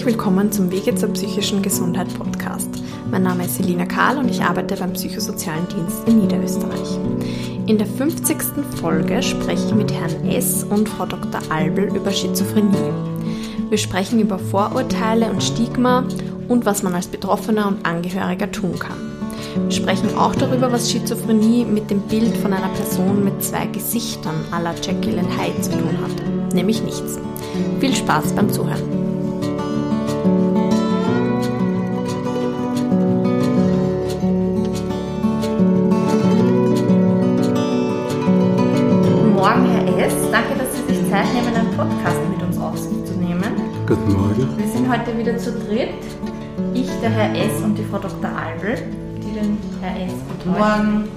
Herzlich willkommen zum Wege zur psychischen Gesundheit Podcast. Mein Name ist Selina Kahl und ich arbeite beim Psychosozialen Dienst in Niederösterreich. In der 50. Folge spreche ich mit Herrn S. und Frau Dr. Albel über Schizophrenie. Wir sprechen über Vorurteile und Stigma und was man als Betroffener und Angehöriger tun kann. Wir sprechen auch darüber, was Schizophrenie mit dem Bild von einer Person mit zwei Gesichtern la Jekyll and Hyde zu tun hat, nämlich nichts. Viel Spaß beim Zuhören. Zeit nehmen, einen Podcast mit uns aufzunehmen. Guten Morgen. Wir sind heute wieder zu dritt. Ich, der Herr S. und die Frau Dr. Albel, die den Herr S. Guten Morgen.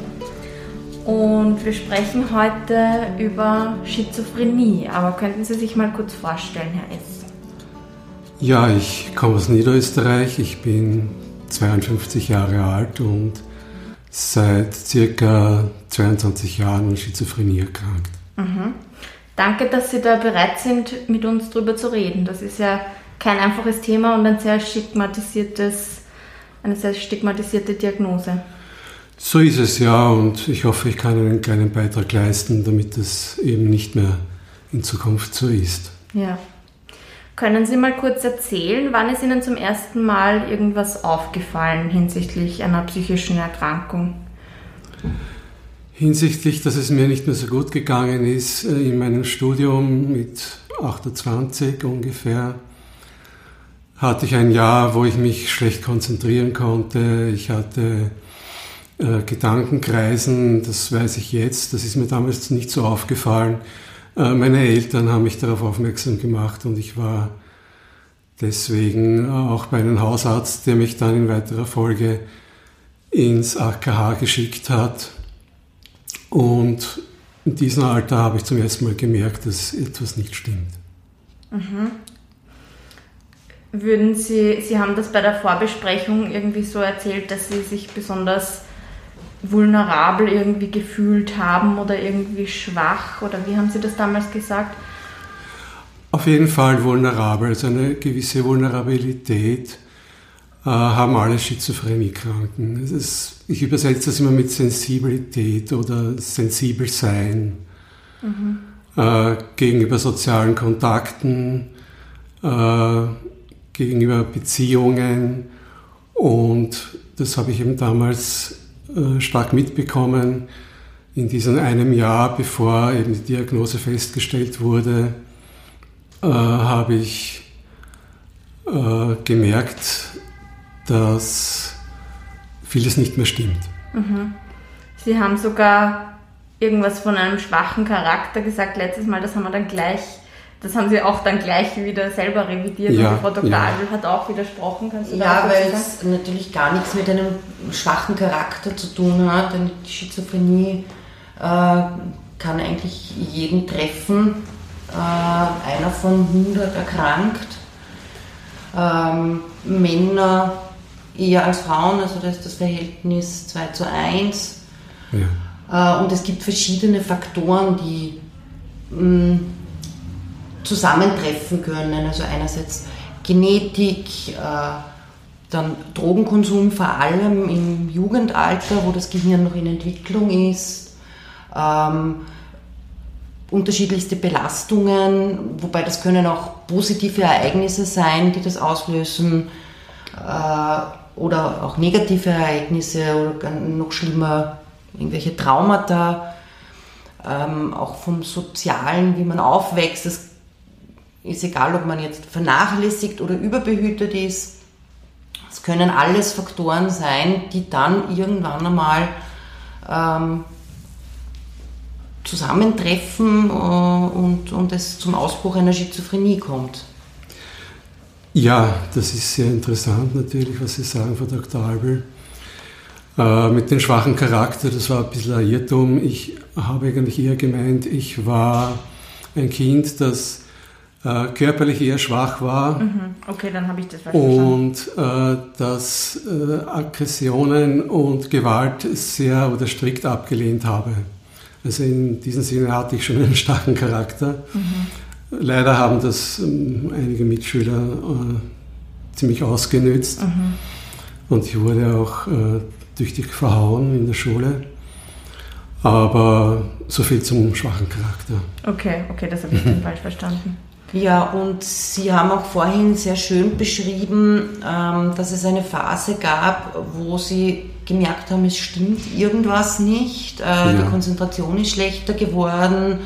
Und wir sprechen heute über Schizophrenie. Aber könnten Sie sich mal kurz vorstellen, Herr S.? Ja, ich komme aus Niederösterreich. Ich bin 52 Jahre alt und seit circa 22 Jahren an Schizophrenie erkrankt. Mhm. Danke, dass Sie da bereit sind, mit uns darüber zu reden. Das ist ja kein einfaches Thema und ein sehr stigmatisiertes, eine sehr stigmatisierte Diagnose. So ist es ja und ich hoffe, ich kann einen kleinen Beitrag leisten, damit es eben nicht mehr in Zukunft so ist. Ja. Können Sie mal kurz erzählen, wann ist Ihnen zum ersten Mal irgendwas aufgefallen hinsichtlich einer psychischen Erkrankung? Hinsichtlich, dass es mir nicht mehr so gut gegangen ist, äh, in meinem Studium mit 28 ungefähr, hatte ich ein Jahr, wo ich mich schlecht konzentrieren konnte. Ich hatte äh, Gedankenkreisen, das weiß ich jetzt, das ist mir damals nicht so aufgefallen. Äh, meine Eltern haben mich darauf aufmerksam gemacht und ich war deswegen auch bei einem Hausarzt, der mich dann in weiterer Folge ins AKH geschickt hat. Und in diesem Alter habe ich zum ersten Mal gemerkt, dass etwas nicht stimmt. Mhm. Würden Sie, Sie haben das bei der Vorbesprechung irgendwie so erzählt, dass Sie sich besonders vulnerabel irgendwie gefühlt haben oder irgendwie schwach oder wie haben Sie das damals gesagt? Auf jeden Fall vulnerabel, also eine gewisse Vulnerabilität haben alle Schizophreniekranken. ich übersetze das immer mit Sensibilität oder sensibel sein mhm. äh, gegenüber sozialen Kontakten, äh, gegenüber Beziehungen und das habe ich eben damals äh, stark mitbekommen. In diesem einem Jahr, bevor eben die Diagnose festgestellt wurde, äh, habe ich äh, gemerkt, dass vieles nicht mehr stimmt. Mhm. Sie haben sogar irgendwas von einem schwachen Charakter gesagt letztes Mal, das haben wir dann gleich das haben Sie auch dann gleich wieder selber revidiert ja, und Frau Dr. Ja. Adel hat auch widersprochen. Kannst du ja, weil es natürlich gar nichts mit einem schwachen Charakter zu tun hat. Denn die Schizophrenie äh, kann eigentlich jeden treffen. Äh, einer von 100 erkrankt. Ähm, Männer eher als Frauen, also da ist das Verhältnis 2 zu 1. Ja. Äh, und es gibt verschiedene Faktoren, die mh, mm, zusammentreffen können. Also einerseits Genetik, äh, dann Drogenkonsum, vor allem im Jugendalter, wo das Gehirn noch in Entwicklung ist. Ähm, unterschiedlichste Belastungen, wobei das können auch positive Ereignisse sein, die das auslösen, äh, oder auch negative Ereignisse oder noch schlimmer irgendwelche Traumata, ähm, auch vom Sozialen, wie man aufwächst. Das ist egal, ob man jetzt vernachlässigt oder überbehütet ist. Es können alles Faktoren sein, die dann irgendwann einmal ähm, zusammentreffen äh, und, und es zum Ausbruch einer Schizophrenie kommt. Ja, das ist sehr interessant natürlich, was Sie sagen, Frau Dr. Albel. Äh, mit dem schwachen Charakter, das war ein bisschen ein Irrtum. Ich habe eigentlich eher gemeint, ich war ein Kind, das äh, körperlich eher schwach war. Mhm. Okay, dann habe ich das verstanden. Und äh, dass äh, Aggressionen und Gewalt sehr oder strikt abgelehnt habe. Also in diesem Sinne hatte ich schon einen starken Charakter. Mhm. Leider haben das ähm, einige Mitschüler ziemlich ausgenützt. Mhm. Und ich wurde auch äh, tüchtig verhauen in der Schule. Aber so viel zum schwachen Charakter. Okay, okay, das habe ich dann falsch verstanden. Ja, und Sie haben auch vorhin sehr schön beschrieben, ähm, dass es eine Phase gab, wo Sie gemerkt haben, es stimmt irgendwas nicht, äh, ja. die Konzentration ist schlechter geworden,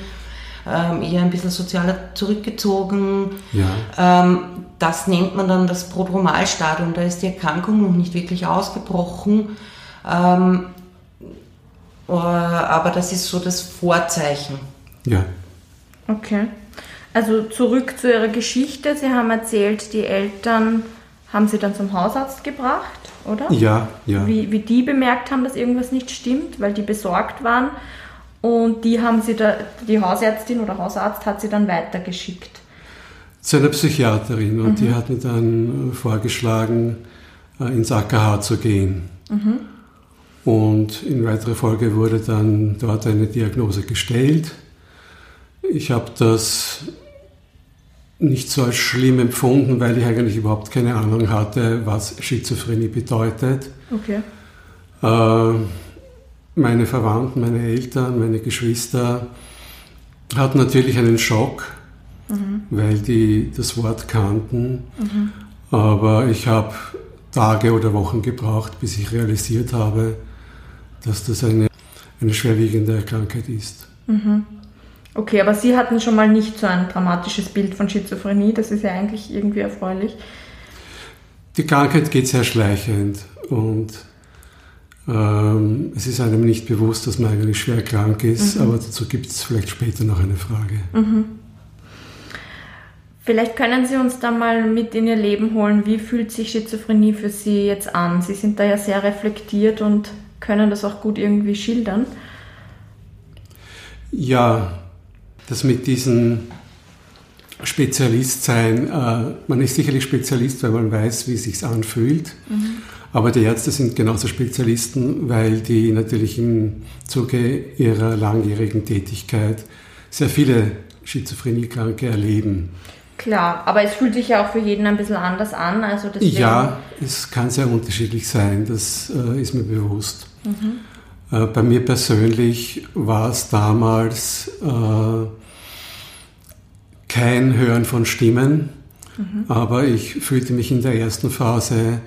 ähm, eher ein bisschen sozialer zurückgezogen. Ja. Ähm, das nennt man dann das Prodromalstadium, da ist die Erkrankung noch nicht wirklich ausgebrochen. Ähm, äh, aber das ist so das Vorzeichen. Ja. Okay. Also zurück zu Ihrer Geschichte. Sie haben erzählt, die Eltern haben Sie dann zum Hausarzt gebracht, oder? Ja, ja. Wie, wie die bemerkt haben, dass irgendwas nicht stimmt, weil die besorgt waren. Und die haben Sie da, die Hausärztin oder Hausarzt hat Sie dann weitergeschickt. Zu einer Psychiaterin und mhm. die hat mir dann vorgeschlagen, äh, ins AKH zu gehen. Mhm. Und in weiterer Folge wurde dann dort eine Diagnose gestellt. Ich habe das nicht so als schlimm empfunden, weil ich eigentlich überhaupt keine Ahnung hatte, was Schizophrenie bedeutet. Okay. Äh, meine Verwandten, meine Eltern, meine Geschwister hatten natürlich einen Schock, mhm. weil die das Wort kannten. Mhm. Aber ich habe Tage oder Wochen gebraucht, bis ich realisiert habe, dass das eine, eine schwerwiegende Krankheit ist. Mhm. Okay, aber Sie hatten schon mal nicht so ein dramatisches Bild von Schizophrenie, das ist ja eigentlich irgendwie erfreulich. Die Krankheit geht sehr schleichend und ähm, es ist einem nicht bewusst, dass man eigentlich schwer krank ist, mhm. aber dazu gibt es vielleicht später noch eine Frage. Mhm. Vielleicht können Sie uns da mal mit in Ihr Leben holen. Wie fühlt sich Schizophrenie für Sie jetzt an? Sie sind da ja sehr reflektiert und können das auch gut irgendwie schildern. Ja, das mit diesem Spezialist sein, äh, man ist sicherlich Spezialist, weil man weiß, wie es sich anfühlt. Mhm. Aber die Ärzte sind genauso Spezialisten, weil die natürlich im Zuge ihrer langjährigen Tätigkeit sehr viele Schizophreniekranke erleben. Klar, aber es fühlt sich ja auch für jeden ein bisschen anders an. Also ja, es kann sehr unterschiedlich sein, das äh, ist mir bewusst. Mhm. Äh, bei mir persönlich war es damals äh, kein Hören von Stimmen, mhm. aber ich fühlte mich in der ersten Phase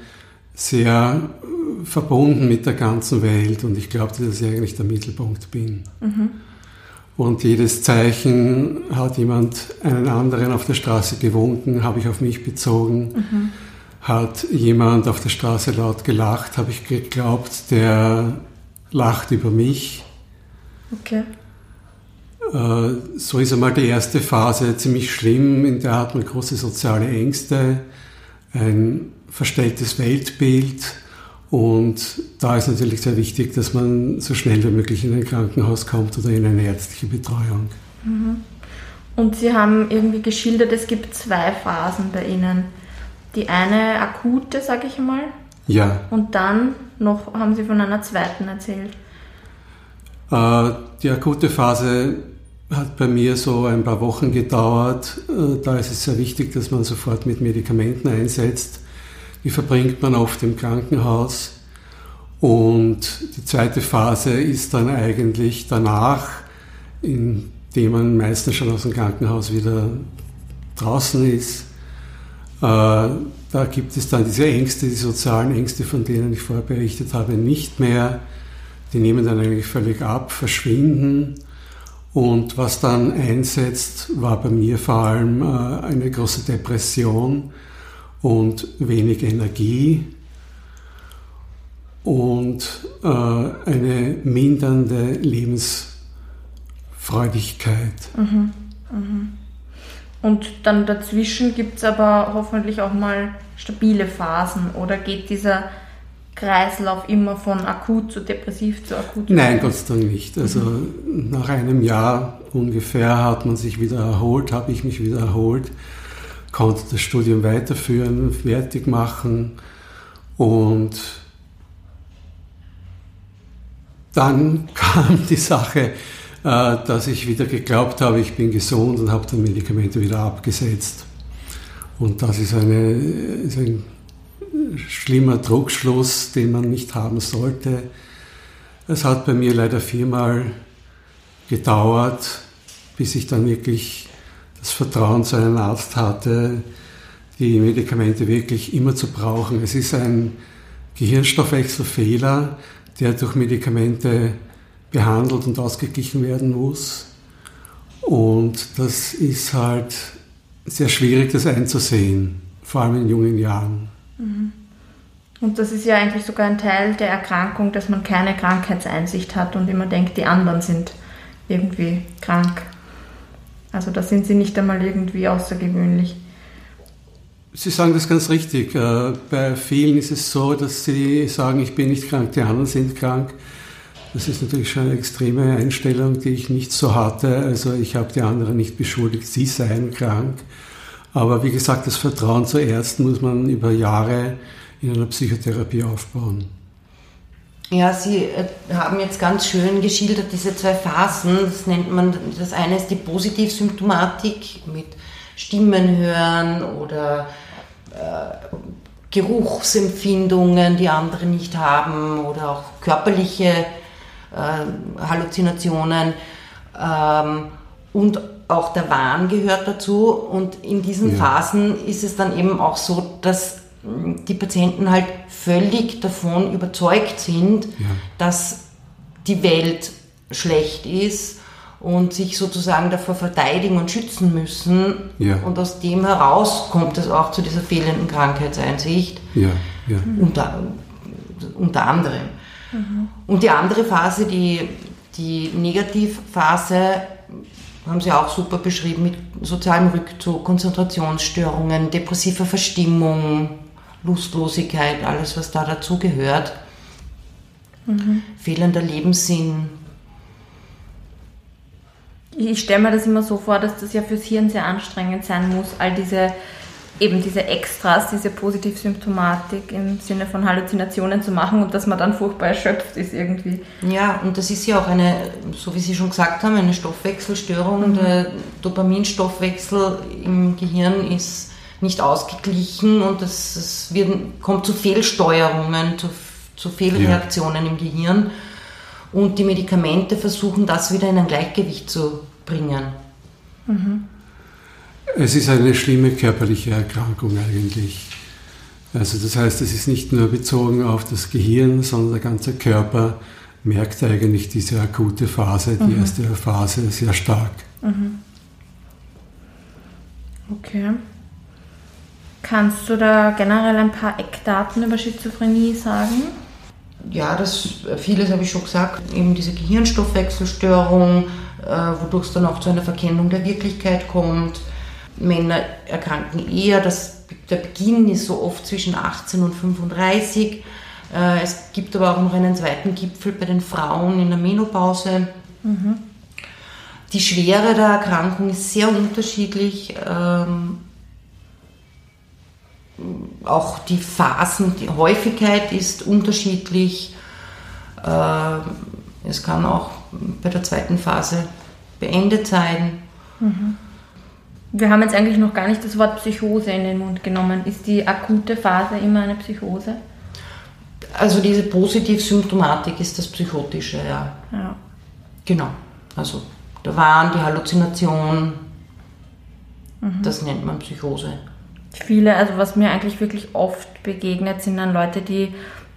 sehr äh, verbunden mit der ganzen Welt und ich glaubte, dass ich eigentlich der Mittelpunkt bin. Mhm. Und jedes Zeichen hat jemand einen anderen auf der Straße gewunken, habe ich auf mich bezogen. Mhm. Hat jemand auf der Straße laut gelacht, habe ich geglaubt, der lacht über mich. Okay. Äh, so ist einmal die erste Phase ziemlich schlimm, in der hat man große soziale Ängste, ein verstelltes Weltbild und da ist natürlich sehr wichtig, dass man so schnell wie möglich in ein Krankenhaus kommt oder in eine ärztliche Betreuung. Mhm. Und Sie haben irgendwie geschildert, es gibt zwei Phasen bei Ihnen. Die eine akute, sage ich mal. Ja. Und dann noch haben Sie von einer zweiten erzählt. Äh, die akute Phase hat bei mir so ein paar Wochen gedauert. Äh, da ist es sehr wichtig, dass man sofort mit Medikamenten einsetzt die verbringt man oft im Krankenhaus. Und die zweite Phase ist dann eigentlich danach, indem man meistens schon aus dem Krankenhaus wieder draußen ist. Äh, da gibt es dann diese Ängste, die sozialen Ängste, von denen ich vorher berichtet habe, nicht mehr. Die nehmen dann eigentlich völlig ab, verschwinden. Und was dann einsetzt, war bei mir vor allem äh, eine große Depression und wenig Energie und äh, eine mindernde Lebensfreudigkeit. Mhm, mhm. Und dann dazwischen gibt es aber hoffentlich auch mal stabile Phasen oder geht dieser Kreislauf immer von akut zu depressiv zu akut? Nein, Gott sei Dank nicht. Also mhm. nach einem Jahr ungefähr hat man sich wieder erholt, habe ich mich wieder erholt konnte das Studium weiterführen, fertig machen und dann kam die Sache, äh, dass ich wieder geglaubt habe, ich bin gesund und habe dann Medikamente wieder abgesetzt. Und das ist, eine, ist ein schlimmer Druckschluss, den man nicht haben sollte. Es hat bei mir leider viermal gedauert, bis ich dann wirklich das Vertrauen zu einem Arzt hatte, die Medikamente wirklich immer zu brauchen. Es ist ein Gehirnstoffwechselfehler, der durch Medikamente behandelt und ausgeglichen werden muss. Und das ist halt sehr schwierig, das einzusehen, vor allem in jungen Jahren. Mhm. Und das ist ja eigentlich sogar ein Teil der Erkrankung, dass man keine Krankheitseinsicht hat und immer denkt, die anderen sind irgendwie krank. Also da sind sie nicht einmal irgendwie außergewöhnlich. Sie sagen das ganz richtig. Äh, bei vielen ist es so, dass sie sagen, ich bin nicht krank, die anderen sind krank. Das ist natürlich schon eine extreme Einstellung, die ich nicht so hatte. Also ich habe die anderen nicht beschuldigt, sie seien krank. Aber wie gesagt, das Vertrauen zu Ärzten muss man über Jahre in einer Psychotherapie aufbauen. Ja, Sie äh, haben jetzt ganz schön geschildert diese zwei Phasen. Das nennt man, das eine ist die Positivsymptomatik mit Stimmen hören oder äh, Geruchsempfindungen, die andere nicht haben oder auch körperliche äh, Halluzinationen. Ähm, und auch der Wahn gehört dazu. Und in diesen ja. Phasen ist es dann eben auch so, dass die Patienten halt völlig davon überzeugt sind, ja. dass die Welt schlecht ist und sich sozusagen davor verteidigen und schützen müssen. Ja. Und aus dem heraus kommt es auch zu dieser fehlenden Krankheitseinsicht. Ja. Ja. Unter, unter anderem. Mhm. Und die andere Phase, die, die Negativphase, haben Sie auch super beschrieben mit sozialem Rückzug, Konzentrationsstörungen, depressiver Verstimmung, Lustlosigkeit, alles, was da dazugehört. Mhm. Fehlender Lebenssinn. Ich stelle mir das immer so vor, dass das ja fürs Hirn sehr anstrengend sein muss, all diese eben diese Extras, diese Positivsymptomatik im Sinne von Halluzinationen zu machen und dass man dann furchtbar erschöpft ist irgendwie. Ja, und das ist ja auch eine, so wie Sie schon gesagt haben, eine Stoffwechselstörung. Mhm. Der Dopaminstoffwechsel im Gehirn ist nicht ausgeglichen und es, es wird, kommt zu Fehlsteuerungen, zu, zu Fehlreaktionen ja. im Gehirn. Und die Medikamente versuchen das wieder in ein Gleichgewicht zu bringen. Mhm. Es ist eine schlimme körperliche Erkrankung eigentlich. Also das heißt, es ist nicht nur bezogen auf das Gehirn, sondern der ganze Körper merkt eigentlich diese akute Phase, die mhm. erste Phase sehr stark. Mhm. Okay. Kannst du da generell ein paar Eckdaten über Schizophrenie sagen? Ja, das vieles habe ich schon gesagt. Eben diese Gehirnstoffwechselstörung, äh, wodurch es dann auch zu einer Verkennung der Wirklichkeit kommt. Männer erkranken eher, das, der Beginn ist so oft zwischen 18 und 35. Äh, es gibt aber auch noch einen zweiten Gipfel bei den Frauen in der Menopause. Mhm. Die Schwere der Erkrankung ist sehr unterschiedlich. Ähm, auch die Phasen, die Häufigkeit ist unterschiedlich. Äh, es kann auch bei der zweiten Phase beendet sein. Mhm. Wir haben jetzt eigentlich noch gar nicht das Wort Psychose in den Mund genommen. Ist die akute Phase immer eine Psychose? Also diese Positivsymptomatik ist das Psychotische, ja. ja. Genau. Also der Wahn, die Halluzination, mhm. das nennt man Psychose viele, also was mir eigentlich wirklich oft begegnet, sind dann Leute, die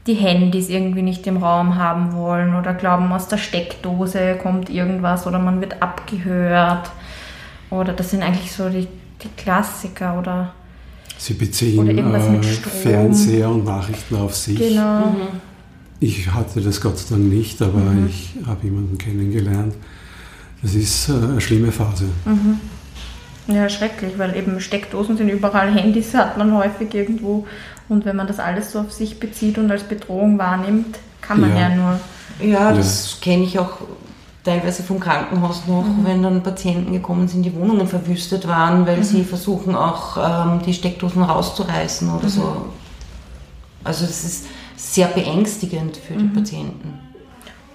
die Handys irgendwie nicht im Raum haben wollen oder glauben, aus der Steckdose kommt irgendwas oder man wird abgehört. Oder das sind eigentlich so die, die Klassiker oder. Sie beziehen äh, Fernseher und Nachrichten auf sich. Genau. Mhm. Ich hatte das Gott sei Dank nicht, aber mhm. ich habe jemanden kennengelernt. Das ist äh, eine schlimme Phase. Mhm. Ja, schrecklich, weil eben Steckdosen sind überall, Handys hat man häufig irgendwo. Und wenn man das alles so auf sich bezieht und als Bedrohung wahrnimmt, kann man ja, ja nur. Ja, das ja. kenne ich auch teilweise vom Krankenhaus noch, mhm. wenn dann Patienten gekommen sind, die Wohnungen verwüstet waren, weil mhm. sie versuchen auch ähm, die Steckdosen rauszureißen oder mhm. so. Also das ist sehr beängstigend für die mhm. Patienten.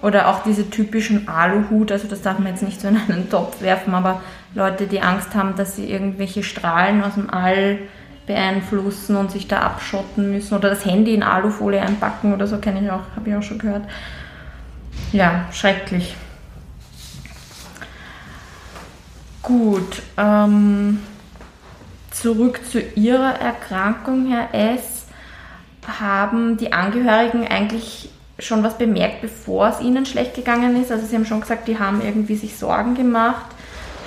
Oder auch diese typischen Aluhut, also das darf man jetzt nicht so in einen Topf werfen, aber Leute, die Angst haben, dass sie irgendwelche Strahlen aus dem All beeinflussen und sich da abschotten müssen oder das Handy in Alufolie einpacken oder so, kenne ich auch, habe ich auch schon gehört. Ja, schrecklich. Gut, ähm, zurück zu Ihrer Erkrankung, Herr S. Haben die Angehörigen eigentlich schon was bemerkt, bevor es Ihnen schlecht gegangen ist? Also Sie haben schon gesagt, die haben irgendwie sich Sorgen gemacht.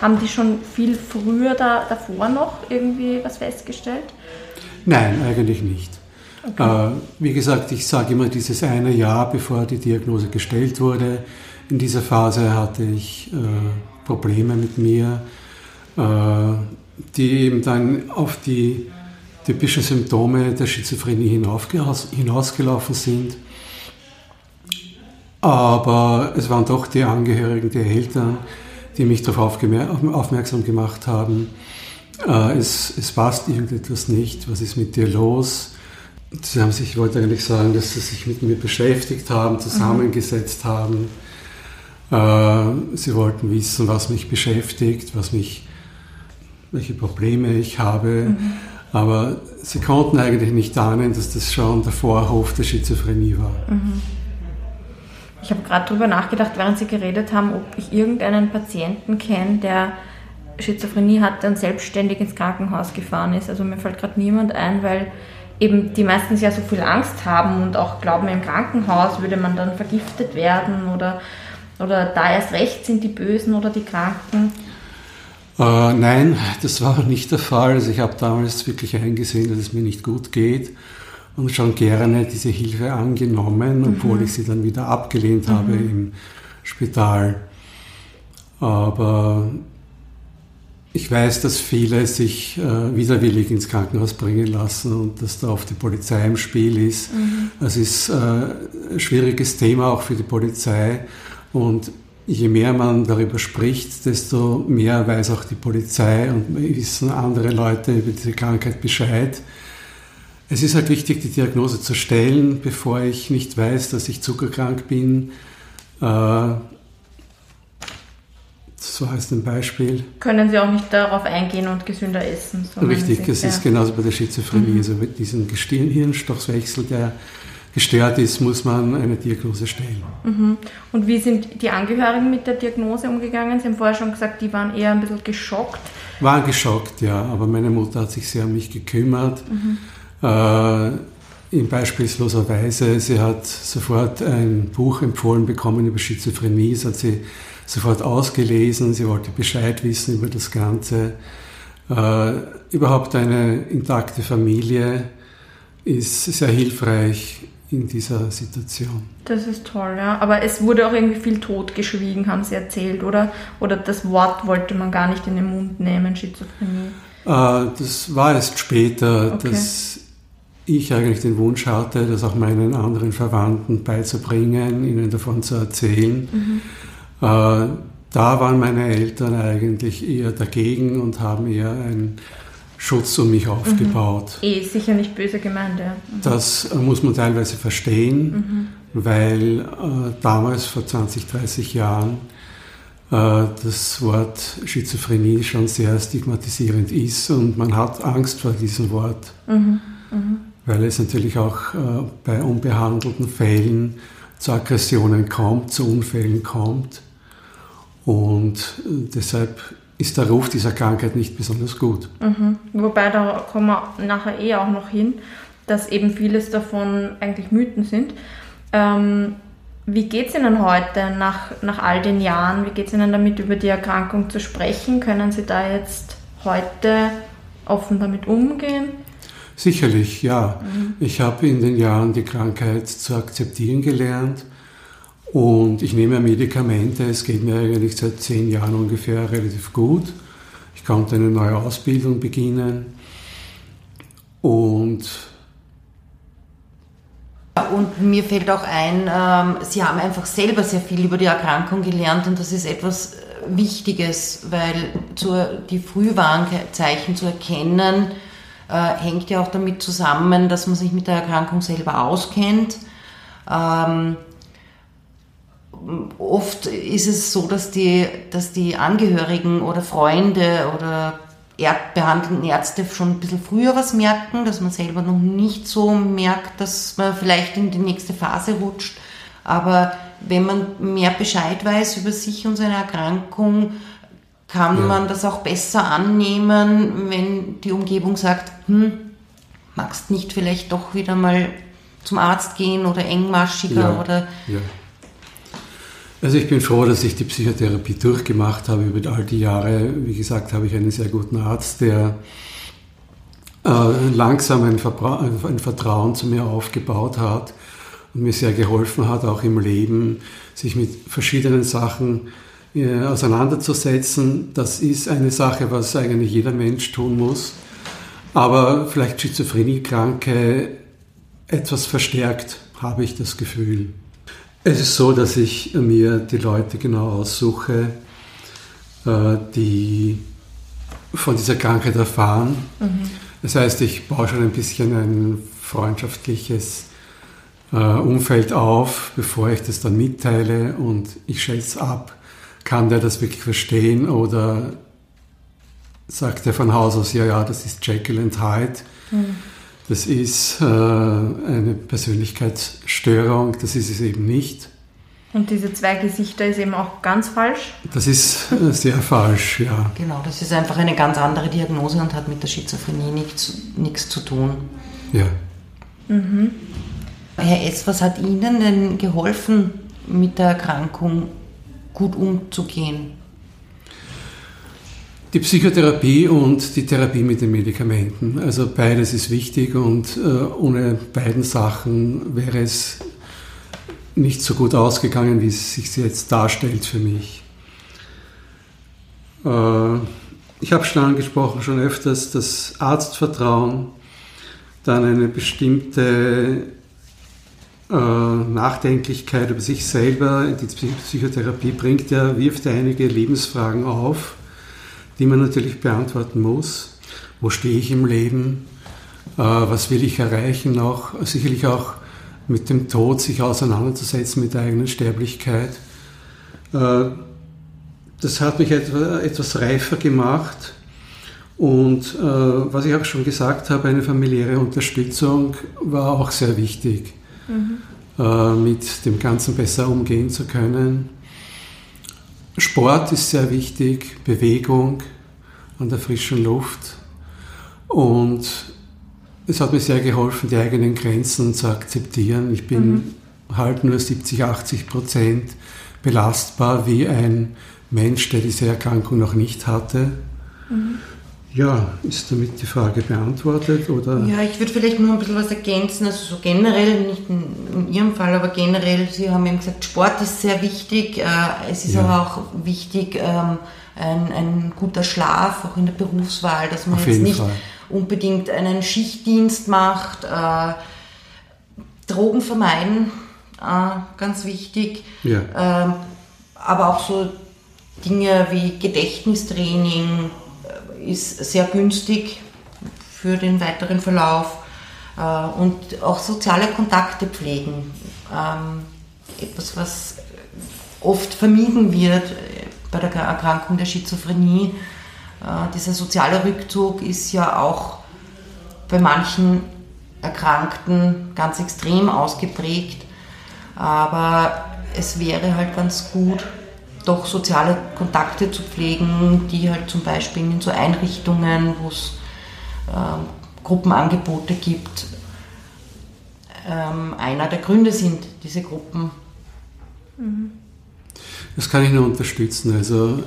Haben die schon viel früher da, davor noch irgendwie was festgestellt? Nein, eigentlich nicht. Okay. Äh, wie gesagt, ich sage immer dieses eine Jahr, bevor die Diagnose gestellt wurde. In dieser Phase hatte ich äh, Probleme mit mir, äh, die eben dann auf die typischen Symptome der Schizophrenie hinausgelaufen sind. Aber es waren doch die Angehörigen, die Eltern, die mich darauf aufmerksam gemacht haben, äh, es, es passt irgendetwas nicht, was ist mit dir los? Sie haben sich, ich wollte eigentlich sagen, dass sie sich mit mir beschäftigt haben, zusammengesetzt mhm. haben. Äh, sie wollten wissen, was mich beschäftigt, was mich, welche Probleme ich habe. Mhm. Aber sie konnten eigentlich nicht ahnen, dass das schon der Vorhof der Schizophrenie war. Mhm. Ich habe gerade darüber nachgedacht, während Sie geredet haben, ob ich irgendeinen Patienten kenne, der Schizophrenie hatte und selbstständig ins Krankenhaus gefahren ist. Also mir fällt gerade niemand ein, weil eben die meistens ja so viel Angst haben und auch glauben, im Krankenhaus würde man dann vergiftet werden oder, oder da erst recht sind die Bösen oder die Kranken. Äh, nein, das war nicht der Fall. Also ich habe damals wirklich eingesehen, dass es mir nicht gut geht und schon gerne diese Hilfe angenommen, obwohl mhm. ich sie dann wieder abgelehnt mhm. habe im Spital. Aber ich weiß, dass viele sich äh, widerwillig ins Krankenhaus bringen lassen und dass da oft die Polizei im Spiel ist. Mhm. Es ist äh, ein schwieriges Thema auch für die Polizei und je mehr man darüber spricht, desto mehr weiß auch die Polizei und wissen andere Leute über diese Krankheit Bescheid. Es ist halt wichtig, die Diagnose zu stellen, bevor ich nicht weiß, dass ich zuckerkrank bin. Äh, so heißt ein Beispiel. Können Sie auch nicht darauf eingehen und gesünder essen? So Richtig, es ist genauso bei der Schizophrenie. Mhm. Also mit diesem Hirnstoffwechsel, der gestört ist, muss man eine Diagnose stellen. Mhm. Und wie sind die Angehörigen mit der Diagnose umgegangen? Sie haben vorher schon gesagt, die waren eher ein bisschen geschockt. Waren geschockt, ja, aber meine Mutter hat sich sehr um mich gekümmert. Mhm äh, in beispielsloser Weise. Sie hat sofort ein Buch empfohlen bekommen über Schizophrenie, das hat sie sofort ausgelesen, sie wollte Bescheid wissen über das Ganze. Äh, überhaupt eine intakte Familie ist sehr hilfreich in dieser Situation. Das ist toll, ja. Aber es wurde auch irgendwie viel totgeschwiegen, haben Sie erzählt, oder? Oder das Wort wollte man gar nicht in den Mund nehmen, Schizophrenie? Äh, das war erst später, okay. dass ich eigentlich den Wunsch hatte, das auch meinen anderen Verwandten beizubringen, ihnen davon zu erzählen. Mhm. Äh, da waren meine Eltern eigentlich eher dagegen und haben eher einen Schutz um mich aufgebaut. Mhm. Eh, sicher nicht böse gemeint, ja. Mhm. Das äh, muss man teilweise verstehen, mhm. weil äh, damals, vor 20, 30 Jahren, äh, das Wort Schizophrenie schon sehr stigmatisierend ist und man hat Angst vor diesem Wort. Mhm. Weil es natürlich auch äh, bei unbehandelten Fällen zu Aggressionen kommt, zu Unfällen kommt. Und äh, deshalb ist der Ruf dieser Krankheit nicht besonders gut. Mhm. Wobei, da kommen wir nachher eh auch noch hin, dass eben vieles davon eigentlich Mythen sind. Ähm, wie geht es Ihnen heute nach, nach all den Jahren? Wie geht es Ihnen damit, über die Erkrankung zu sprechen? Können Sie da jetzt heute offen damit umgehen? Sicherlich, ja. Mhm. Ich habe in den Jahren die Krankheit zu akzeptieren gelernt und ich nehme Medikamente. Es geht mir eigentlich seit zehn Jahren ungefähr relativ gut. Ich konnte eine neue Ausbildung beginnen und und mir fällt auch ein, ähm, Sie haben einfach selber sehr viel über die Erkrankung gelernt und das ist etwas äh, Wichtiges, weil die Frühwarnzeichen zu erkennen, hängt ja auch damit zusammen, dass man sich mit der Erkrankung selber auskennt. Ähm, oft ist es so, dass die, dass die Angehörigen oder Freunde oder behandelnden Ärzte schon ein bisschen früher was merken, dass man selber noch nicht so merkt, dass man vielleicht in die nächste Phase rutscht. Aber wenn man mehr Bescheid weiß über sich und seine Erkrankung, kann ja. man das auch besser annehmen, wenn die Umgebung sagt, hm, magst nicht vielleicht doch wieder mal zum Arzt gehen oder engmaschiger ja. oder ja. Also ich bin froh, dass ich die Psychotherapie durchgemacht habe über all die Jahre. Wie gesagt, habe ich einen sehr guten Arzt, der äh, langsam ein, ein, Vertrauen zu mir aufgebaut hat und mir sehr geholfen hat, auch im Leben, sich mit verschiedenen Sachen äh, auseinanderzusetzen. Das ist eine Sache, was eigentlich jeder Mensch tun muss. Aber vielleicht Schizophrenie-Kranke etwas verstärkt, habe ich das Gefühl. Es ist so, dass ich mir die Leute genau aussuche, äh, die von dieser Krankheit erfahren. Mhm. Das heißt, ich baue schon ein bisschen ein freundschaftliches äh, Umfeld auf, bevor ich das dann mitteile und ich schätze ab, kann der das wirklich verstehen oder sagt er von Haus aus, ja, ja, das ist Jekyll and Hyde. Mhm. Das ist äh, eine Persönlichkeitsstörung, das ist es eben nicht. Und diese zwei Gesichter ist eben auch ganz falsch? Das ist äh, sehr falsch, ja. Genau, das ist einfach eine ganz andere Diagnose und hat mit der Schizophrenie nichts, nichts zu tun. Ja. Mhm. Herr S., was hat Ihnen denn geholfen, mit der Erkrankung gut umzugehen? Die Psychotherapie und die Therapie mit den Medikamenten. Also beides ist wichtig und äh, ohne beiden Sachen wäre es nicht so gut ausgegangen, wie es sich jetzt darstellt für mich. Äh, ich habe schon angesprochen, schon öfters, das Arztvertrauen, dann eine bestimmte Nachdenklichkeit über sich selber. Die Psychotherapie bringt ja, wirft einige Lebensfragen auf die man natürlich beantworten muss. Wo stehe ich im Leben? Äh, was will ich erreichen? Auch sicherlich auch mit dem Tod sich auseinanderzusetzen, mit der eigenen Sterblichkeit. Äh, das hat mich etwas reifer gemacht. Und äh, was ich auch schon gesagt habe, eine familiäre Unterstützung war auch sehr wichtig, mhm. mit dem Ganzen besser umgehen zu können. Sport ist sehr wichtig, Bewegung an der frischen Luft. Und es hat mir sehr geholfen, die eigenen Grenzen zu akzeptieren. Ich bin mhm. halt nur 70, 80 Prozent belastbar wie ein Mensch, der diese Erkrankung noch nicht hatte. Mhm. Ja, ist damit die Frage beantwortet? Oder? Ja, ich würde vielleicht nur ein bisschen was ergänzen, also so generell, nicht in, in Ihrem Fall, aber generell, Sie haben eben gesagt, Sport ist sehr wichtig, äh, es ist ja. aber auch wichtig, ähm, ein, ein, guter Schlaf, auch in der Berufswahl, dass man Auf jetzt nicht Fall. unbedingt einen Schichtdienst macht, äh, Drogen vermeiden, äh, ganz wichtig, ja. Ähm, aber auch so Dinge wie Gedächtnistraining, ist sehr günstig für den weiteren Verlauf äh, und auch soziale Kontakte pflegen. Ähm, etwas, was oft vermieden wird äh, bei der Erkrankung der Schizophrenie. Äh, dieser soziale Rückzug ist ja auch bei manchen Erkrankten ganz extrem ausgeprägt, aber es wäre halt ganz gut, doch soziale Kontakte zu pflegen, die halt zum Beispiel in so Einrichtungen, wo es ähm, Gruppenangebote gibt, ähm, einer der Gründe sind, diese Gruppen. Das kann ich nur unterstützen. Also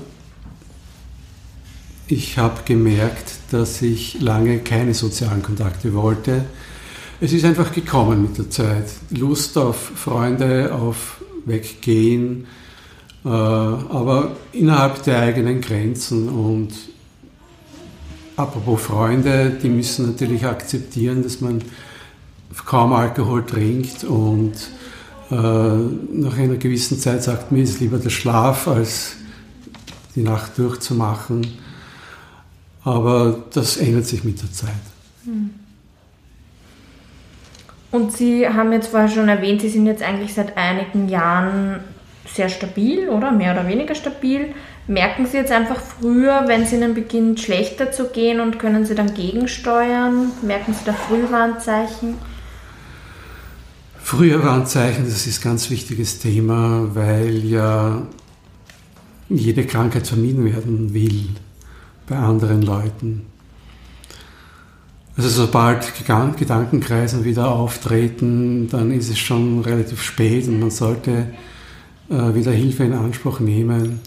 ich habe gemerkt, dass ich lange keine sozialen Kontakte wollte. Es ist einfach gekommen mit der Zeit. Lust auf Freunde, auf Weggehen, aber innerhalb der eigenen Grenzen. Und apropos Freunde, die müssen natürlich akzeptieren, dass man kaum Alkohol trinkt und äh, nach einer gewissen Zeit sagt mir, ist lieber der Schlaf, als die Nacht durchzumachen. Aber das ändert sich mit der Zeit. Hm. Und Sie haben jetzt vorher schon erwähnt, Sie sind jetzt eigentlich seit einigen Jahren sehr stabil, oder? Mehr oder weniger stabil. Merken Sie jetzt einfach früher, wenn es Ihnen beginnt schlechter zu gehen und können Sie dann gegensteuern? Merken Sie da Frühwarnzeichen? Frühwarnzeichen, das ist ein ganz wichtiges Thema, weil ja jede Krankheit vermieden werden will bei anderen Leuten. Also sobald Gedankenkreisen wieder auftreten, dann ist es schon relativ spät und man sollte wieder Hilfe in Anspruch nehmen.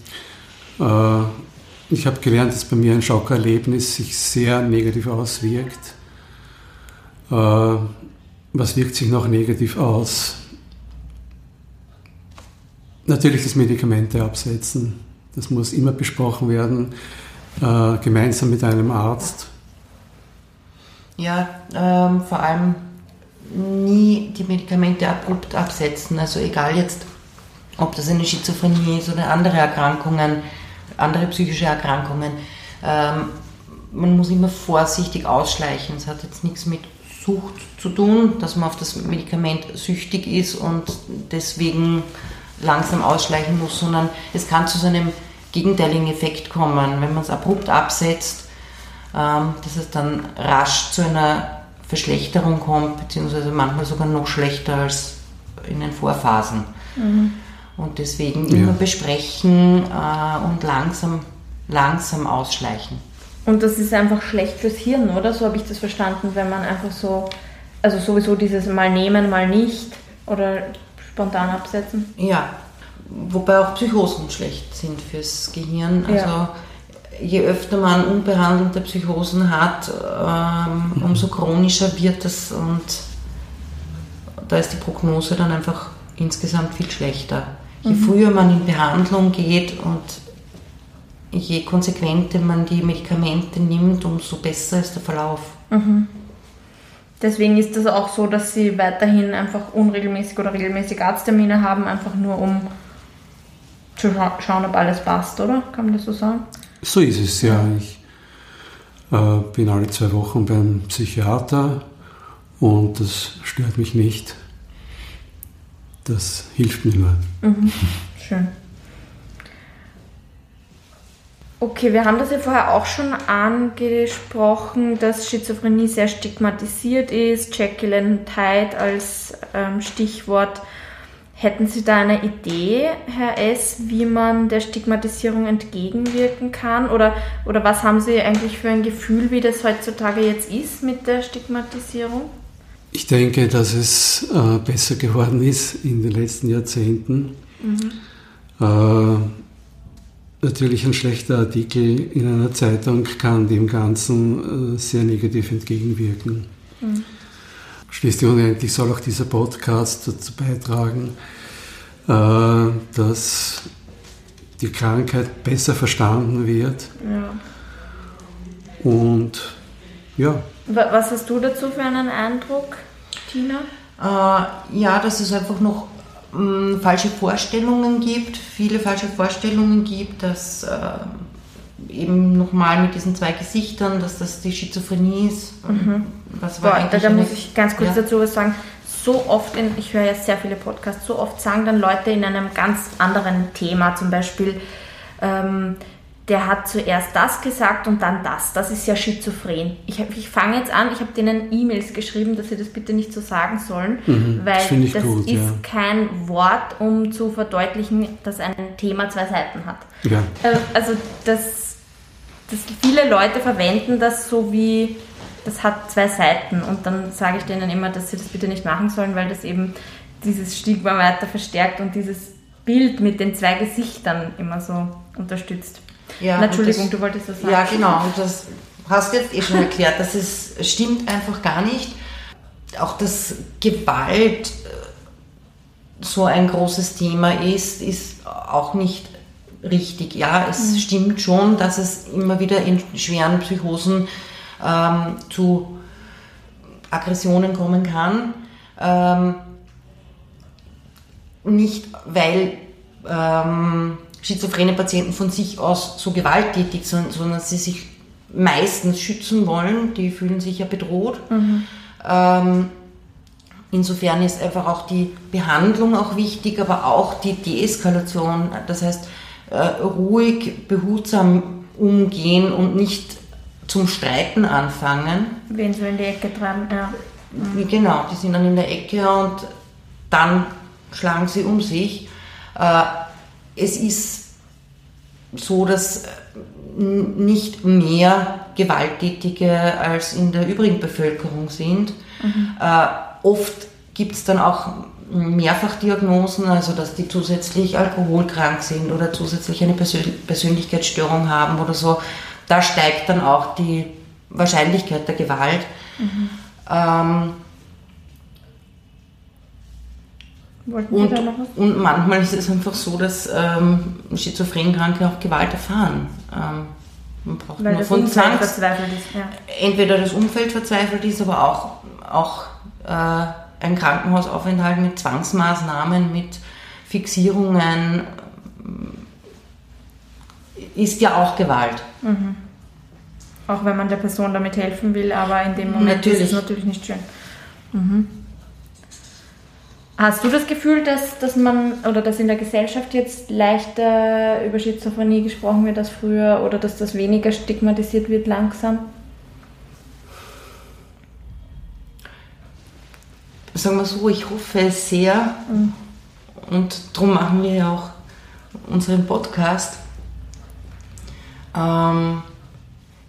Äh, ich habe gelernt, dass bei mir ein Schockerlebnis sich sehr negativ auswirkt. Äh, was wirkt sich noch negativ aus? Natürlich das Medikamente absetzen. Das muss immer besprochen werden, äh, gemeinsam mit einem Arzt. Ja, ähm, vor allem nie die Medikamente abrupt absetzen. Also egal jetzt, ob das eine Schizophrenie ist oder andere Erkrankungen, andere psychische Erkrankungen. Ähm, man muss immer vorsichtig ausschleichen. Es hat jetzt nichts mit Sucht zu tun, dass man auf das Medikament süchtig ist und deswegen langsam ausschleichen muss, sondern es kann zu so einem gegenteiligen Effekt kommen, wenn man es abrupt absetzt, ähm, dass es dann rasch zu einer Verschlechterung kommt, beziehungsweise manchmal sogar noch schlechter als in den Vorphasen. Mhm. Und deswegen immer ja. besprechen äh, und langsam, langsam ausschleichen. Und das ist einfach schlecht fürs Hirn, oder? So habe ich das verstanden, wenn man einfach so, also sowieso dieses mal nehmen, mal nicht oder spontan absetzen. Ja, wobei auch Psychosen schlecht sind fürs Gehirn. Also ja. je öfter man unbehandelte Psychosen hat, ähm, umso chronischer wird es und da ist die Prognose dann einfach insgesamt viel schlechter. Je mhm. früher man in Behandlung geht und je konsequenter man die Medikamente nimmt, umso besser ist der Verlauf. Mhm. Deswegen ist das auch so, dass sie weiterhin einfach unregelmäßig oder regelmäßig Arzttermine haben, einfach nur um zu scha schauen, ob alles passt, oder? Kann man das so sagen? So ist es, ja. Ich äh, bin alle zwei Wochen beim Psychiater und das stört mich nicht. Das hilft mir nur. Mhm. Schön. Okay, wir haben das ja vorher auch schon angesprochen, dass Schizophrenie sehr stigmatisiert ist. Jekyll and Hyde als ähm, Stichwort. Hätten Sie da eine Idee, Herr S., wie man der Stigmatisierung entgegenwirken kann? Oder, oder was haben Sie eigentlich für ein Gefühl, wie das heutzutage jetzt ist mit der Stigmatisierung? Ich denke, dass es äh, besser geworden ist in den letzten Jahrzehnten. Mhm. Äh, natürlich ein schlechter Artikel in einer Zeitung kann dem Ganzen äh, sehr negativ entgegenwirken. Mhm. Schließlich und endlich soll auch dieser Podcast dazu beitragen, äh, dass die Krankheit besser verstanden wird. Ja. Und ja. Was hast du dazu für einen Eindruck, Tina? Äh, ja, dass es einfach noch mh, mm, falsche Vorstellungen gibt, viele falsche Vorstellungen gibt, dass äh, eben nochmal mit diesen zwei Gesichtern, dass das die Schizophrenie ist. Mhm. Was war Boah, da, da muss ich ganz kurz ja. dazu was sagen. So oft, in, ich höre ja sehr viele Podcasts, so oft sagen dann Leute in einem ganz anderen Thema, zum Beispiel, ähm, der hat zuerst das gesagt und dann das. Das ist ja schizophren. Ich, ich fange jetzt an, ich habe denen E-Mails geschrieben, dass sie das bitte nicht so sagen sollen, mhm, weil das, das gut, ist ja. kein Wort, um zu verdeutlichen, dass ein Thema zwei Seiten hat. Ja. Äh, also das, das, viele Leute verwenden das so wie, das hat zwei Seiten und dann sage ich denen immer, dass sie das bitte nicht machen sollen, weil das eben dieses Stigma weiter verstärkt und dieses Bild mit den zwei Gesichtern immer so unterstützt. Ja, Entschuldigung, das, du wolltest das sagen. Ja, genau. Und das hast du jetzt eh schon erklärt. Das ist, stimmt einfach gar nicht. Auch dass Gewalt äh, so ein großes Thema ist, ist auch nicht richtig. Ja, es mhm. stimmt schon, dass es immer wieder in schweren Psychosen ähm, zu Aggressionen kommen kann. Ähm, nicht, weil ähm, schizophrene Patienten von sich aus so gewalttätig sind, sondern sie sich meistens schützen wollen. Die fühlen sich ja bedroht. Mhm. Ähm, insofern ist einfach auch die Behandlung auch wichtig, aber auch die Deeskalation. Das heißt, äh, ruhig, behutsam umgehen und nicht zum Streiten anfangen. Wen so in die Ecke treiben, ja. Mhm. Genau, die sind dann in der Ecke und dann schlagen sie um sich. Äh, es ist so, dass nicht mehr Gewalttätige als in der übrigen Bevölkerung sind. Mhm. Äh, oft gibt es dann auch Mehrfachdiagnosen, also dass die zusätzlich alkoholkrank sind oder zusätzlich eine Persön Persönlichkeitsstörung haben oder so. Da steigt dann auch die Wahrscheinlichkeit der Gewalt. Mhm. Ähm, und, und, manchmal ist es einfach so, dass ähm, Schizophrenkranke auch Gewalt erfahren. Ähm, man braucht Weil nur von ist. Ja. Entweder das Umfeld verzweifelt ist, aber auch, auch äh, ein Krankenhausaufenthalt mit Zwangsmaßnahmen, mit Fixierungen ist ja auch Gewalt. Mhm. Auch wenn man der Person damit helfen will, aber in dem Moment natürlich. ist es natürlich nicht schön. Mhm. Hast du das Gefühl, dass, dass man oder dass in der Gesellschaft jetzt leichter über Schizophrenie gesprochen wird als früher oder dass das weniger stigmatisiert wird langsam? Sagen wir so, ich hoffe es sehr mhm. und darum machen wir ja auch unseren Podcast. Ähm,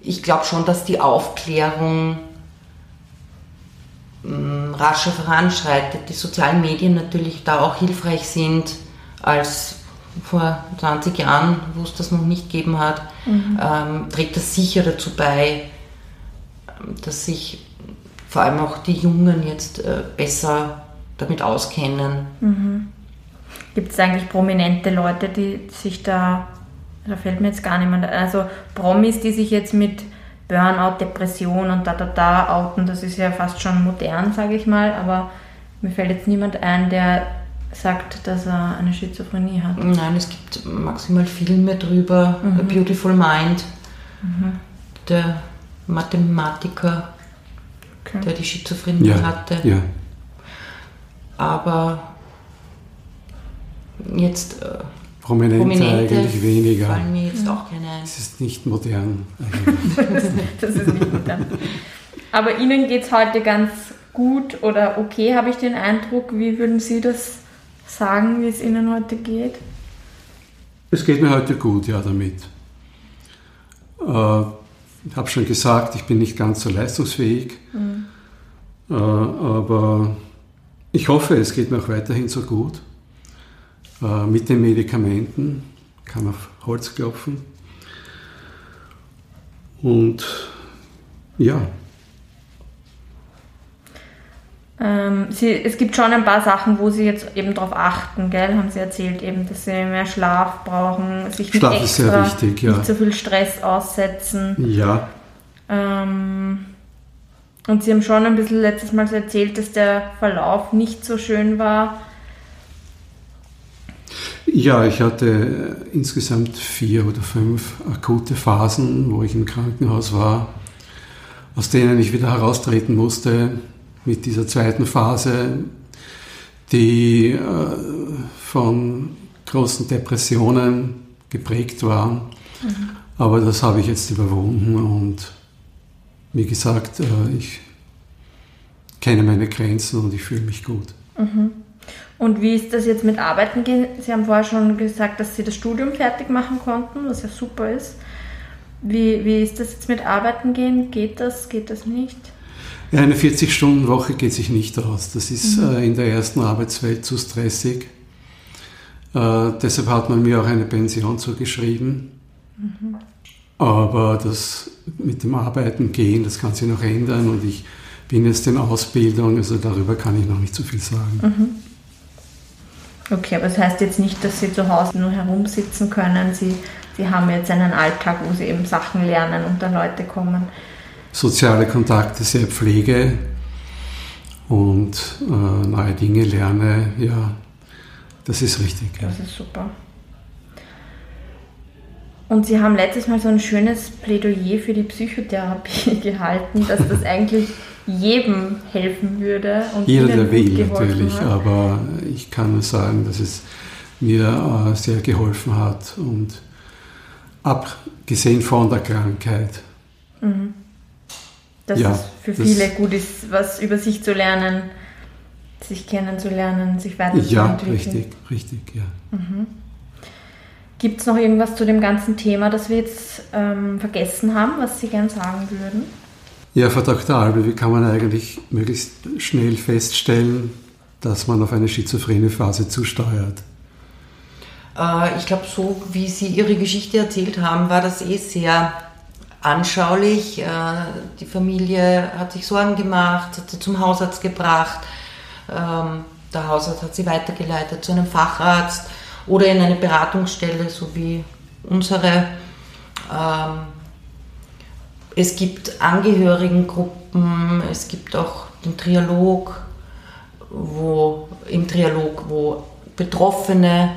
ich glaube schon, dass die Aufklärung rascher voranschreitet, die sozialen Medien natürlich da auch hilfreich sind als vor 20 Jahren, wo es das noch nicht gegeben hat, mhm. ähm, trägt das sicher dazu bei, dass sich vor allem auch die Jungen jetzt äh, besser damit auskennen. Mhm. Gibt es eigentlich prominente Leute, die sich da, da fällt mir jetzt gar niemand, also Promis, die sich jetzt mit Burnout, Depression und da, da, da outen, das ist ja fast schon modern, sage ich mal, aber mir fällt jetzt niemand ein, der sagt, dass er eine Schizophrenie hat. Nein, es gibt maximal Filme drüber. Mhm. A Beautiful Mind, mhm. der Mathematiker, okay. der die Schizophrenie ja, hatte. Ja. Aber jetzt äh, Prominente, Prominente eigentlich weniger. fallen mir jetzt auch keine ein. Es ist nicht modern das ist nicht modern. Aber Ihnen geht es heute ganz gut oder okay, habe ich den Eindruck. Wie würden Sie das sagen, wie es Ihnen heute geht? Es geht mir heute gut, ja, damit. Äh, ich habe schon gesagt, ich bin nicht ganz so leistungsfähig, mhm. äh, aber ich hoffe, es geht mir auch weiterhin so gut. Äh, mit den Medikamenten, kann auf Holz klopfen. Und ja. Ähm, Sie, es gibt schon ein paar Sachen, wo Sie jetzt eben darauf achten, gell? haben Sie erzählt, eben, dass Sie mehr Schlaf brauchen, sich Schlaf extra, ist sehr wichtig, ja. nicht so viel Stress aussetzen. Ja. Ähm, und Sie haben schon ein bisschen letztes Mal erzählt, dass der Verlauf nicht so schön war. Ja, ich hatte insgesamt vier oder fünf akute Phasen, wo ich im Krankenhaus war, aus denen ich wieder heraustreten musste mit dieser zweiten Phase, die äh, von großen Depressionen geprägt war. Mhm. Aber das habe ich jetzt überwunden und wie gesagt, äh, ich kenne meine Grenzen und ich fühle mich gut. Mhm. Und wie ist das jetzt mit Arbeiten gehen? Sie haben vorher schon gesagt, dass Sie das Studium fertig machen konnten, was ja super ist. Wie, wie ist das jetzt mit Arbeiten gehen? Geht das, geht das nicht? Ja, eine 40-Stunden-Woche geht sich nicht aus. Das ist mhm. äh, in der ersten Arbeitswelt zu stressig. Äh, deshalb hat man mir auch eine Pension zugeschrieben. Mhm. Aber das mit dem Arbeiten gehen, das kann sich noch ändern und ich bin jetzt in Ausbildung, also darüber kann ich noch nicht so viel sagen. Mhm. Okay, aber das heißt jetzt nicht, dass Sie zu Hause nur herumsitzen können. Sie, Sie haben jetzt einen Alltag, wo Sie eben Sachen lernen und dann Leute kommen. Soziale Kontakte, sehr Pflege und äh, neue Dinge lerne, ja, das ist richtig. Das ist super. Und Sie haben letztes Mal so ein schönes Plädoyer für die Psychotherapie gehalten, dass das eigentlich jedem helfen würde. Und Jeder, der will natürlich, hat. aber ich kann nur sagen, dass es mir äh, sehr geholfen hat und abgesehen von der Krankheit. Mhm. Dass ja, es für viele gut ist, was über sich zu lernen, sich kennenzulernen, sich weiterzuentwickeln. Ja, richtig, richtig, ja. Mhm. Gibt es noch irgendwas zu dem ganzen Thema, das wir jetzt ähm, vergessen haben, was Sie gern sagen würden? Ja, Frau Dr. Albe, wie kann man eigentlich möglichst schnell feststellen, dass man auf eine schizophrene Phase zusteuert? Äh, ich glaube, so wie Sie Ihre Geschichte erzählt haben, war das eh sehr anschaulich. Äh, die Familie hat sich Sorgen gemacht, hat sie zum Hausarzt gebracht. Ähm, der Hausarzt hat sie weitergeleitet zu einem Facharzt oder in eine Beratungsstelle, so wie unsere. Ähm, es gibt Angehörigengruppen, es gibt auch den Trialog, wo im Trialog, wo Betroffene,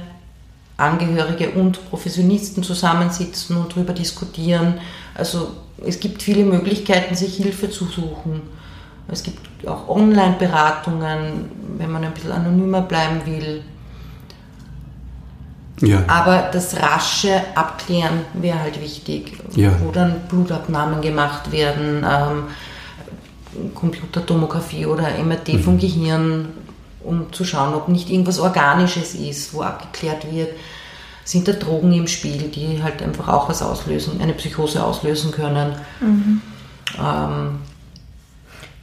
Angehörige und Professionisten zusammensitzen und darüber diskutieren. Also es gibt viele Möglichkeiten, sich Hilfe zu suchen. Es gibt auch Online-Beratungen, wenn man ein bisschen anonymer bleiben will. Ja. Aber das rasche Abklären wäre halt wichtig, ja. wo dann Blutabnahmen gemacht werden, ähm, Computertomographie oder MRT mhm. vom Gehirn, um zu schauen, ob nicht irgendwas Organisches ist, wo abgeklärt wird. Sind da Drogen im Spiel, die halt einfach auch was auslösen, eine Psychose auslösen können. Mhm. Ähm,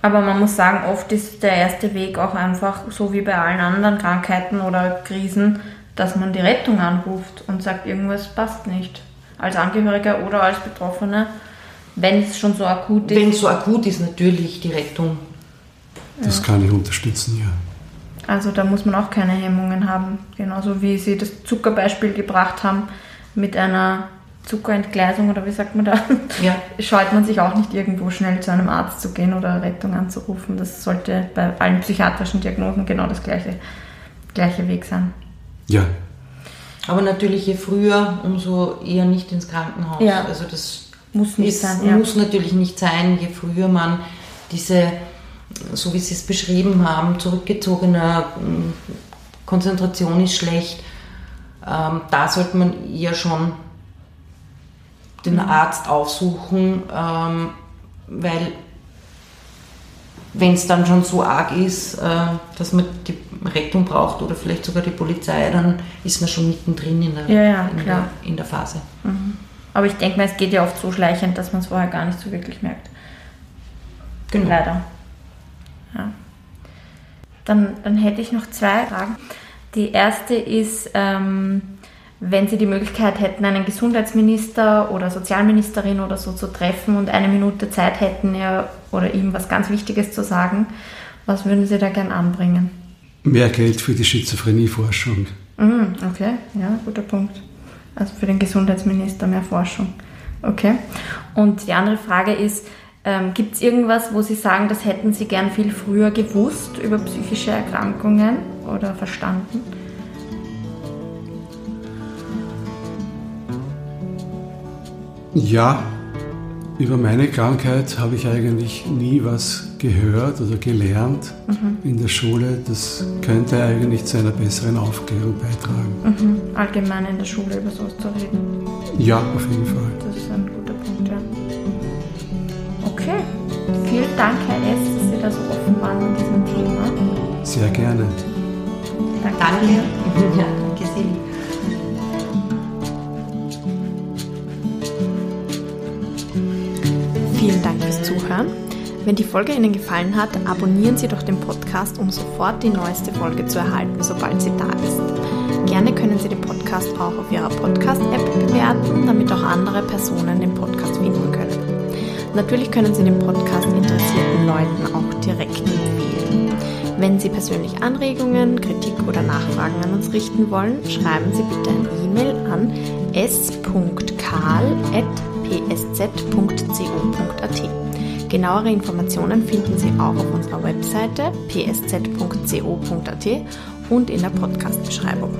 aber man muss sagen, oft ist der erste Weg auch einfach, so wie bei allen anderen Krankheiten oder Krisen, dass man die Rettung anruft und sagt, irgendwas passt nicht. Als Angehöriger oder als Betroffener, wenn es schon so akut ist. Wenn es so akut ist, natürlich die Rettung. Das ja. kann ich unterstützen, ja. Also da muss man auch keine Hemmungen haben. Genauso wie Sie das Zuckerbeispiel gebracht haben mit einer Zuckerentgleisung oder wie sagt man da, ja. scheut man sich auch nicht irgendwo schnell zu einem Arzt zu gehen oder Rettung anzurufen. Das sollte bei allen psychiatrischen Diagnosen genau das gleiche, gleiche Weg sein. Ja. Aber natürlich je früher, umso eher nicht ins Krankenhaus. Ja. Also das muss, nicht ist, sein, ja. muss natürlich nicht sein, je früher man diese, so wie Sie es beschrieben haben, zurückgezogene hm, Konzentration ist schlecht. Ähm, da sollte man eher schon den mhm. Arzt aufsuchen, ähm, weil wenn es dann schon so arg ist, äh, dass man die Rettung braucht oder vielleicht sogar die Polizei, dann ist man schon mittendrin in der, ja, ja, in der, in der Phase. Mhm. Aber ich denke mal, es geht ja oft so schleichend, dass man es vorher gar nicht so wirklich merkt. Genau. Leider. Ja. Dann, dann hätte ich noch zwei Fragen. Die erste ist, ähm, wenn Sie die Möglichkeit hätten, einen Gesundheitsminister oder Sozialministerin oder so zu treffen und eine Minute Zeit hätten, er oder ihm was ganz Wichtiges zu sagen, was würden Sie da gern anbringen? Mehr Geld für die Schizophrenieforschung. Mhm, okay, ja, guter Punkt. Also für den Gesundheitsminister mehr Forschung. Okay. Und die andere Frage ist, ähm, gibt es irgendwas, wo Sie sagen, das hätten Sie gern viel früher gewusst über psychische Erkrankungen oder verstanden? Ja, über meine Krankheit habe ich eigentlich nie was gehört oder gelernt mhm. in der Schule. Das könnte eigentlich zu einer besseren Aufklärung beitragen. Mhm. Allgemein in der Schule über sowas zu reden. Ja, auf jeden Fall. Das ist ein guter Punkt, ja. Okay, vielen Dank, Herr S., dass Sie da so offen waren mit diesem Thema. Sehr gerne. Danke. Danke. Wenn die Folge Ihnen gefallen hat, abonnieren Sie doch den Podcast, um sofort die neueste Folge zu erhalten, sobald sie da ist. Gerne können Sie den Podcast auch auf Ihrer Podcast-App bewerten, damit auch andere Personen den Podcast finden können. Natürlich können Sie den Podcast interessierten Leuten auch direkt empfehlen. Wenn Sie persönlich Anregungen, Kritik oder Nachfragen an uns richten wollen, schreiben Sie bitte eine E-Mail an s.karl@ psz.co.at. Genauere Informationen finden Sie auch auf unserer Webseite psz.co.at und in der Podcast-Beschreibung.